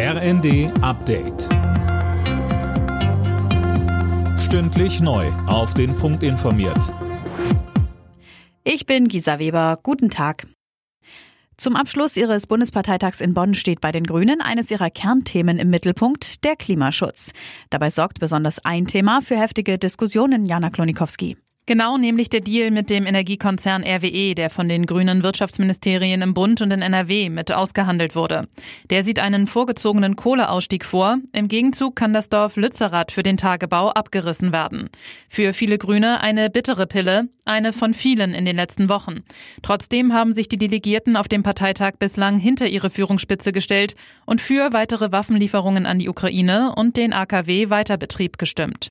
RND Update. Stündlich neu. Auf den Punkt informiert. Ich bin Gisa Weber. Guten Tag. Zum Abschluss ihres Bundesparteitags in Bonn steht bei den Grünen eines ihrer Kernthemen im Mittelpunkt, der Klimaschutz. Dabei sorgt besonders ein Thema für heftige Diskussionen, Jana Klonikowski. Genau, nämlich der Deal mit dem Energiekonzern RWE, der von den grünen Wirtschaftsministerien im Bund und in NRW mit ausgehandelt wurde. Der sieht einen vorgezogenen Kohleausstieg vor. Im Gegenzug kann das Dorf Lützerath für den Tagebau abgerissen werden. Für viele Grüne eine bittere Pille, eine von vielen in den letzten Wochen. Trotzdem haben sich die Delegierten auf dem Parteitag bislang hinter ihre Führungsspitze gestellt und für weitere Waffenlieferungen an die Ukraine und den AKW-Weiterbetrieb gestimmt.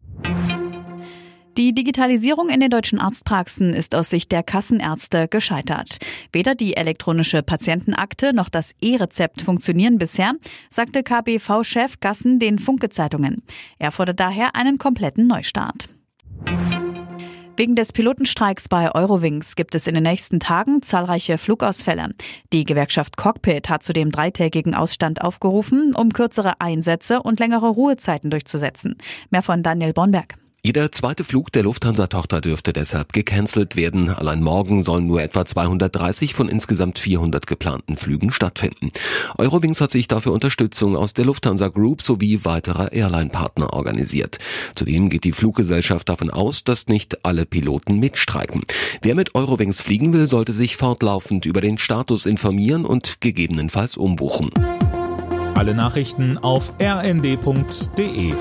Die Digitalisierung in den deutschen Arztpraxen ist aus Sicht der Kassenärzte gescheitert. Weder die elektronische Patientenakte noch das E-Rezept funktionieren bisher, sagte KBV-Chef Gassen den Funke-Zeitungen. Er fordert daher einen kompletten Neustart. Wegen des Pilotenstreiks bei Eurowings gibt es in den nächsten Tagen zahlreiche Flugausfälle. Die Gewerkschaft Cockpit hat zu dem dreitägigen Ausstand aufgerufen, um kürzere Einsätze und längere Ruhezeiten durchzusetzen. Mehr von Daniel Bonberg. Jeder zweite Flug der Lufthansa-Tochter dürfte deshalb gecancelt werden. Allein morgen sollen nur etwa 230 von insgesamt 400 geplanten Flügen stattfinden. Eurowings hat sich dafür Unterstützung aus der Lufthansa Group sowie weiterer Airline-Partner organisiert. Zudem geht die Fluggesellschaft davon aus, dass nicht alle Piloten mitstreiken. Wer mit Eurowings fliegen will, sollte sich fortlaufend über den Status informieren und gegebenenfalls umbuchen. Alle Nachrichten auf rnd.de